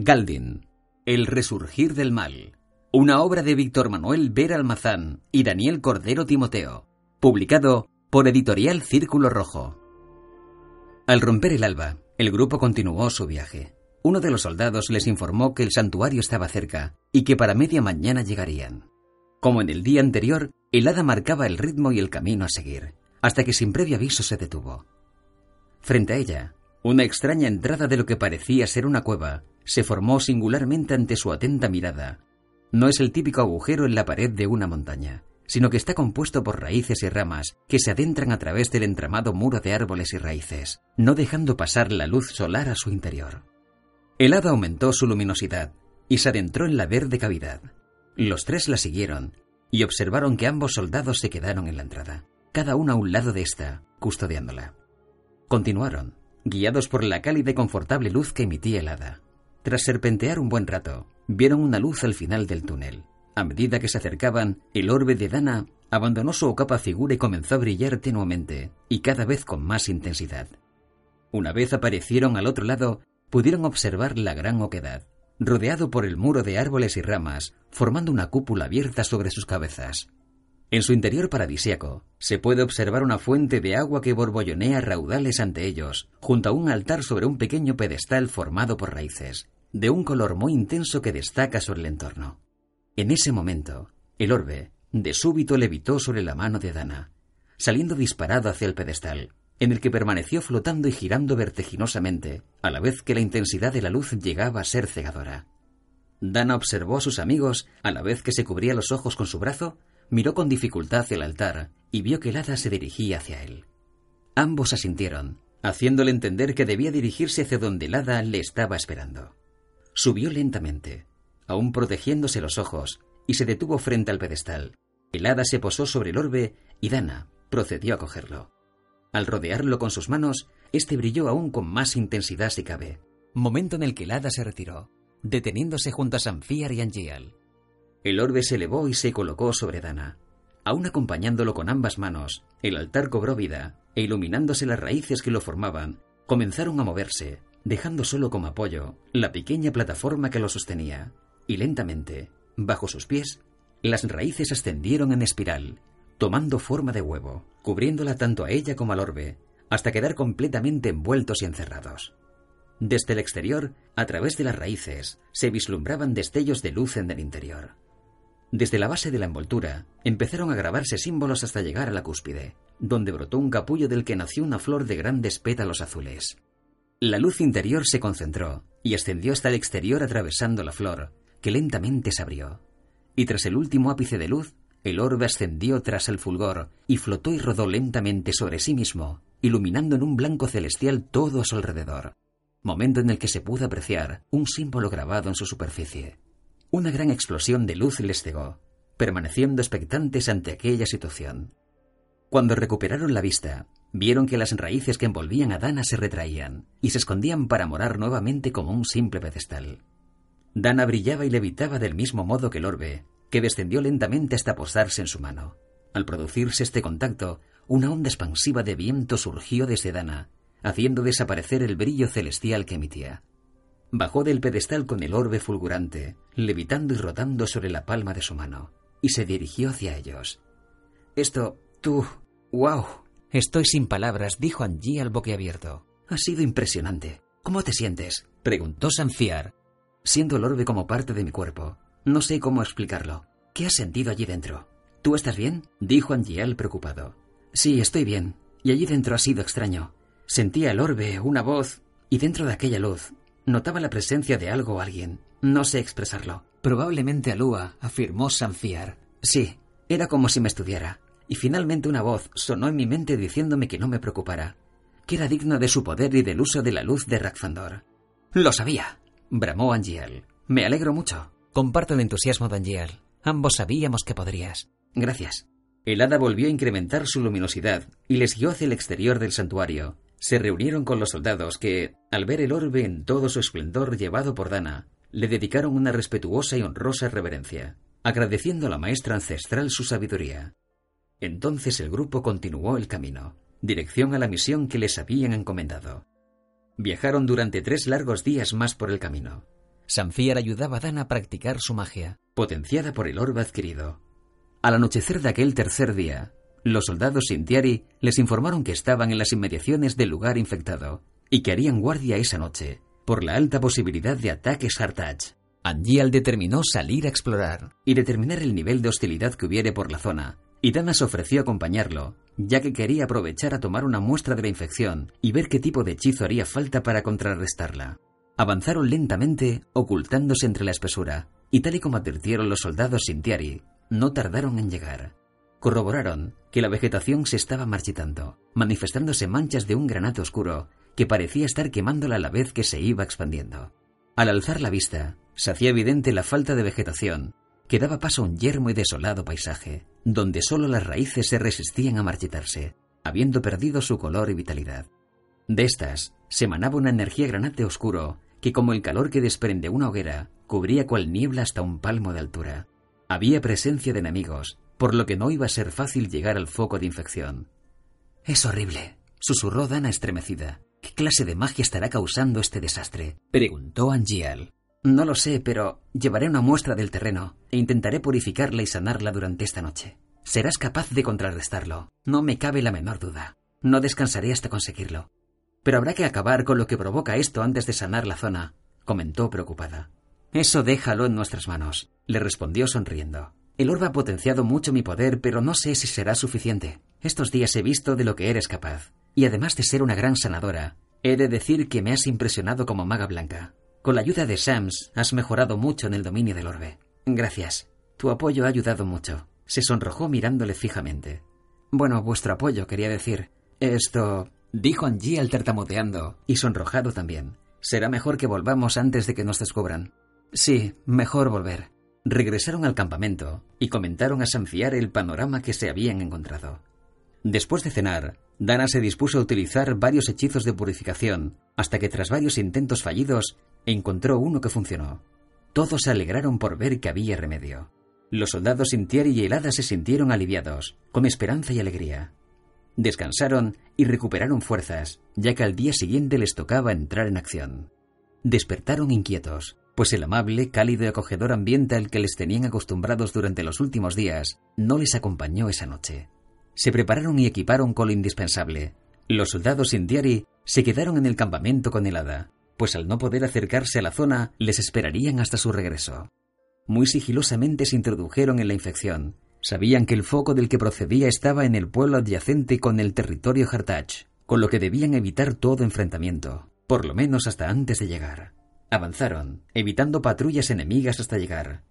Galdin, El resurgir del mal. Una obra de Víctor Manuel Vera Almazán y Daniel Cordero Timoteo. Publicado por Editorial Círculo Rojo. Al romper el alba, el grupo continuó su viaje. Uno de los soldados les informó que el santuario estaba cerca y que para media mañana llegarían. Como en el día anterior, el hada marcaba el ritmo y el camino a seguir, hasta que sin previo aviso se detuvo. Frente a ella, una extraña entrada de lo que parecía ser una cueva se formó singularmente ante su atenta mirada. No es el típico agujero en la pared de una montaña, sino que está compuesto por raíces y ramas que se adentran a través del entramado muro de árboles y raíces, no dejando pasar la luz solar a su interior. El hada aumentó su luminosidad y se adentró en la verde cavidad. Los tres la siguieron y observaron que ambos soldados se quedaron en la entrada, cada uno a un lado de esta, custodiándola. Continuaron, guiados por la cálida y confortable luz que emitía el hada. Tras serpentear un buen rato, vieron una luz al final del túnel. A medida que se acercaban, el orbe de Dana abandonó su ocapa figura y comenzó a brillar tenuamente, y cada vez con más intensidad. Una vez aparecieron al otro lado, pudieron observar la gran oquedad, rodeado por el muro de árboles y ramas, formando una cúpula abierta sobre sus cabezas. En su interior paradisiaco se puede observar una fuente de agua que borbollonea raudales ante ellos, junto a un altar sobre un pequeño pedestal formado por raíces, de un color muy intenso que destaca sobre el entorno. En ese momento, el orbe, de súbito, levitó sobre la mano de Dana, saliendo disparado hacia el pedestal, en el que permaneció flotando y girando vertiginosamente, a la vez que la intensidad de la luz llegaba a ser cegadora. Dana observó a sus amigos, a la vez que se cubría los ojos con su brazo, miró con dificultad hacia el altar y vio que el hada se dirigía hacia él. Ambos asintieron, haciéndole entender que debía dirigirse hacia donde el hada le estaba esperando. Subió lentamente, aún protegiéndose los ojos, y se detuvo frente al pedestal. El hada se posó sobre el orbe y Dana procedió a cogerlo. Al rodearlo con sus manos, este brilló aún con más intensidad si cabe, momento en el que el hada se retiró, deteniéndose junto a Sanfiar y Angial. El orbe se elevó y se colocó sobre Dana. Aún acompañándolo con ambas manos, el altar cobró vida, e iluminándose las raíces que lo formaban, comenzaron a moverse, dejando solo como apoyo la pequeña plataforma que lo sostenía, y lentamente, bajo sus pies, las raíces ascendieron en espiral, tomando forma de huevo, cubriéndola tanto a ella como al orbe, hasta quedar completamente envueltos y encerrados. Desde el exterior, a través de las raíces, se vislumbraban destellos de luz en el interior. Desde la base de la envoltura empezaron a grabarse símbolos hasta llegar a la cúspide, donde brotó un capullo del que nació una flor de grandes pétalos azules. La luz interior se concentró y ascendió hasta el exterior atravesando la flor, que lentamente se abrió. Y tras el último ápice de luz, el orbe ascendió tras el fulgor y flotó y rodó lentamente sobre sí mismo, iluminando en un blanco celestial todo a su alrededor, momento en el que se pudo apreciar un símbolo grabado en su superficie. Una gran explosión de luz les cegó, permaneciendo expectantes ante aquella situación. Cuando recuperaron la vista, vieron que las raíces que envolvían a Dana se retraían y se escondían para morar nuevamente como un simple pedestal. Dana brillaba y levitaba del mismo modo que el orbe, que descendió lentamente hasta posarse en su mano. Al producirse este contacto, una onda expansiva de viento surgió desde Dana, haciendo desaparecer el brillo celestial que emitía. Bajó del pedestal con el orbe fulgurante, levitando y rotando sobre la palma de su mano, y se dirigió hacia ellos. Esto, tú, wow. Estoy sin palabras, dijo Angie al boquiabierto. Ha sido impresionante. ¿Cómo te sientes? preguntó Sanfiar. Siento el orbe como parte de mi cuerpo. No sé cómo explicarlo. ¿Qué has sentido allí dentro? ¿Tú estás bien? dijo Angiel preocupado. Sí, estoy bien. Y allí dentro ha sido extraño. Sentía el orbe, una voz, y dentro de aquella luz Notaba la presencia de algo o alguien. No sé expresarlo. Probablemente Alúa, afirmó Sanfiar. Sí, era como si me estudiara. Y finalmente una voz sonó en mi mente diciéndome que no me preocupara, que era digno de su poder y del uso de la luz de Rakfandor. Lo sabía, bramó Angiel. Me alegro mucho. Comparto el entusiasmo de Angiel. Ambos sabíamos que podrías. Gracias. El hada volvió a incrementar su luminosidad y les guió hacia el exterior del santuario, se reunieron con los soldados que, al ver el orbe en todo su esplendor llevado por Dana, le dedicaron una respetuosa y honrosa reverencia, agradeciendo a la maestra ancestral su sabiduría. Entonces el grupo continuó el camino, dirección a la misión que les habían encomendado. Viajaron durante tres largos días más por el camino. Sanfiar ayudaba a Dana a practicar su magia, potenciada por el orbe adquirido. Al anochecer de aquel tercer día, los soldados Sintiari les informaron que estaban en las inmediaciones del lugar infectado y que harían guardia esa noche, por la alta posibilidad de ataques Hartach. Angial determinó salir a explorar y determinar el nivel de hostilidad que hubiere por la zona, y Dana se ofreció acompañarlo, ya que quería aprovechar a tomar una muestra de la infección y ver qué tipo de hechizo haría falta para contrarrestarla. Avanzaron lentamente, ocultándose entre la espesura, y tal y como advirtieron los soldados Sintiari, no tardaron en llegar. Corroboraron que la vegetación se estaba marchitando, manifestándose manchas de un granate oscuro que parecía estar quemándola a la vez que se iba expandiendo. Al alzar la vista, se hacía evidente la falta de vegetación, que daba paso a un yermo y desolado paisaje, donde solo las raíces se resistían a marchitarse, habiendo perdido su color y vitalidad. De estas, se emanaba una energía granate oscuro que como el calor que desprende una hoguera, cubría cual niebla hasta un palmo de altura. Había presencia de enemigos, por lo que no iba a ser fácil llegar al foco de infección. Es horrible, susurró Dana estremecida. ¿Qué clase de magia estará causando este desastre? preguntó Angial. No lo sé, pero llevaré una muestra del terreno e intentaré purificarla y sanarla durante esta noche. Serás capaz de contrarrestarlo, no me cabe la menor duda. No descansaré hasta conseguirlo. Pero habrá que acabar con lo que provoca esto antes de sanar la zona, comentó preocupada. Eso déjalo en nuestras manos, le respondió sonriendo. El orbe ha potenciado mucho mi poder, pero no sé si será suficiente. Estos días he visto de lo que eres capaz. Y además de ser una gran sanadora, he de decir que me has impresionado como maga blanca. Con la ayuda de Sams has mejorado mucho en el dominio del orbe. Gracias. Tu apoyo ha ayudado mucho. Se sonrojó mirándole fijamente. Bueno, vuestro apoyo, quería decir. Esto dijo Angie tartamudeando y sonrojado también. Será mejor que volvamos antes de que nos descubran. Sí, mejor volver. Regresaron al campamento y comentaron a Sanfiar el panorama que se habían encontrado. Después de cenar, Dana se dispuso a utilizar varios hechizos de purificación, hasta que tras varios intentos fallidos, encontró uno que funcionó. Todos se alegraron por ver que había remedio. Los soldados Sintiari y Helada se sintieron aliviados, con esperanza y alegría. Descansaron y recuperaron fuerzas, ya que al día siguiente les tocaba entrar en acción. Despertaron inquietos, pues el amable, cálido y acogedor ambiente al que les tenían acostumbrados durante los últimos días no les acompañó esa noche. Se prepararon y equiparon con lo indispensable. Los soldados indiari se quedaron en el campamento con helada, pues al no poder acercarse a la zona les esperarían hasta su regreso. Muy sigilosamente se introdujeron en la infección, Sabían que el foco del que procedía estaba en el pueblo adyacente con el territorio Hartach, con lo que debían evitar todo enfrentamiento, por lo menos hasta antes de llegar. Avanzaron, evitando patrullas enemigas hasta llegar.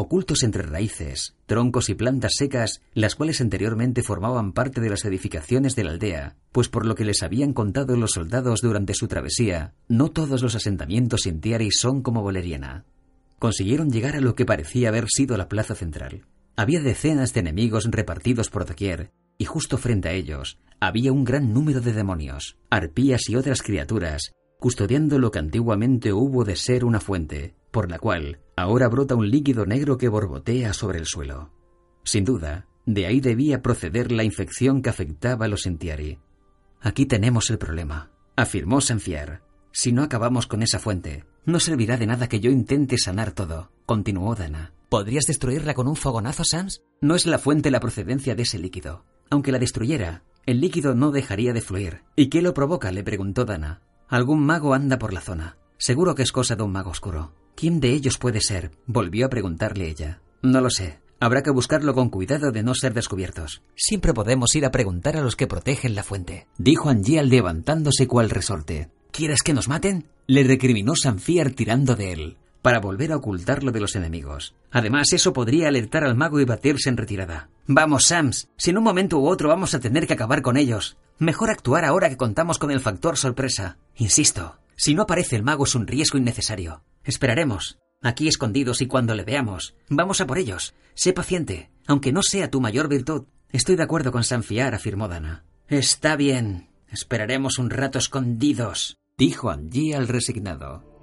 Ocultos entre raíces, troncos y plantas secas, las cuales anteriormente formaban parte de las edificaciones de la aldea, pues por lo que les habían contado los soldados durante su travesía, no todos los asentamientos Sintiari son como Valeriana. Consiguieron llegar a lo que parecía haber sido la plaza central, había decenas de enemigos repartidos por doquier, y justo frente a ellos había un gran número de demonios, arpías y otras criaturas, custodiando lo que antiguamente hubo de ser una fuente, por la cual ahora brota un líquido negro que borbotea sobre el suelo. Sin duda, de ahí debía proceder la infección que afectaba a los Entiari. Aquí tenemos el problema, afirmó Sanfier. Si no acabamos con esa fuente, no servirá de nada que yo intente sanar todo, continuó Dana. ¿Podrías destruirla con un fogonazo, Sans? No es la fuente la procedencia de ese líquido. Aunque la destruyera, el líquido no dejaría de fluir. ¿Y qué lo provoca? le preguntó Dana. Algún mago anda por la zona. Seguro que es cosa de un mago oscuro. ¿Quién de ellos puede ser? volvió a preguntarle ella. No lo sé. Habrá que buscarlo con cuidado de no ser descubiertos. Siempre podemos ir a preguntar a los que protegen la fuente, dijo Angial levantándose cual resorte. ¿Quieres que nos maten? Le recriminó Sanfiar tirando de él para volver a ocultarlo de los enemigos. Además, eso podría alertar al mago y batirse en retirada. Vamos, Sams, si en un momento u otro vamos a tener que acabar con ellos. Mejor actuar ahora que contamos con el factor sorpresa. Insisto, si no aparece el mago es un riesgo innecesario. Esperaremos, aquí escondidos y cuando le veamos, vamos a por ellos. Sé paciente, aunque no sea tu mayor virtud. Estoy de acuerdo con Sanfiar, afirmó Dana. Está bien. Esperaremos un rato escondidos, dijo Angie al resignado.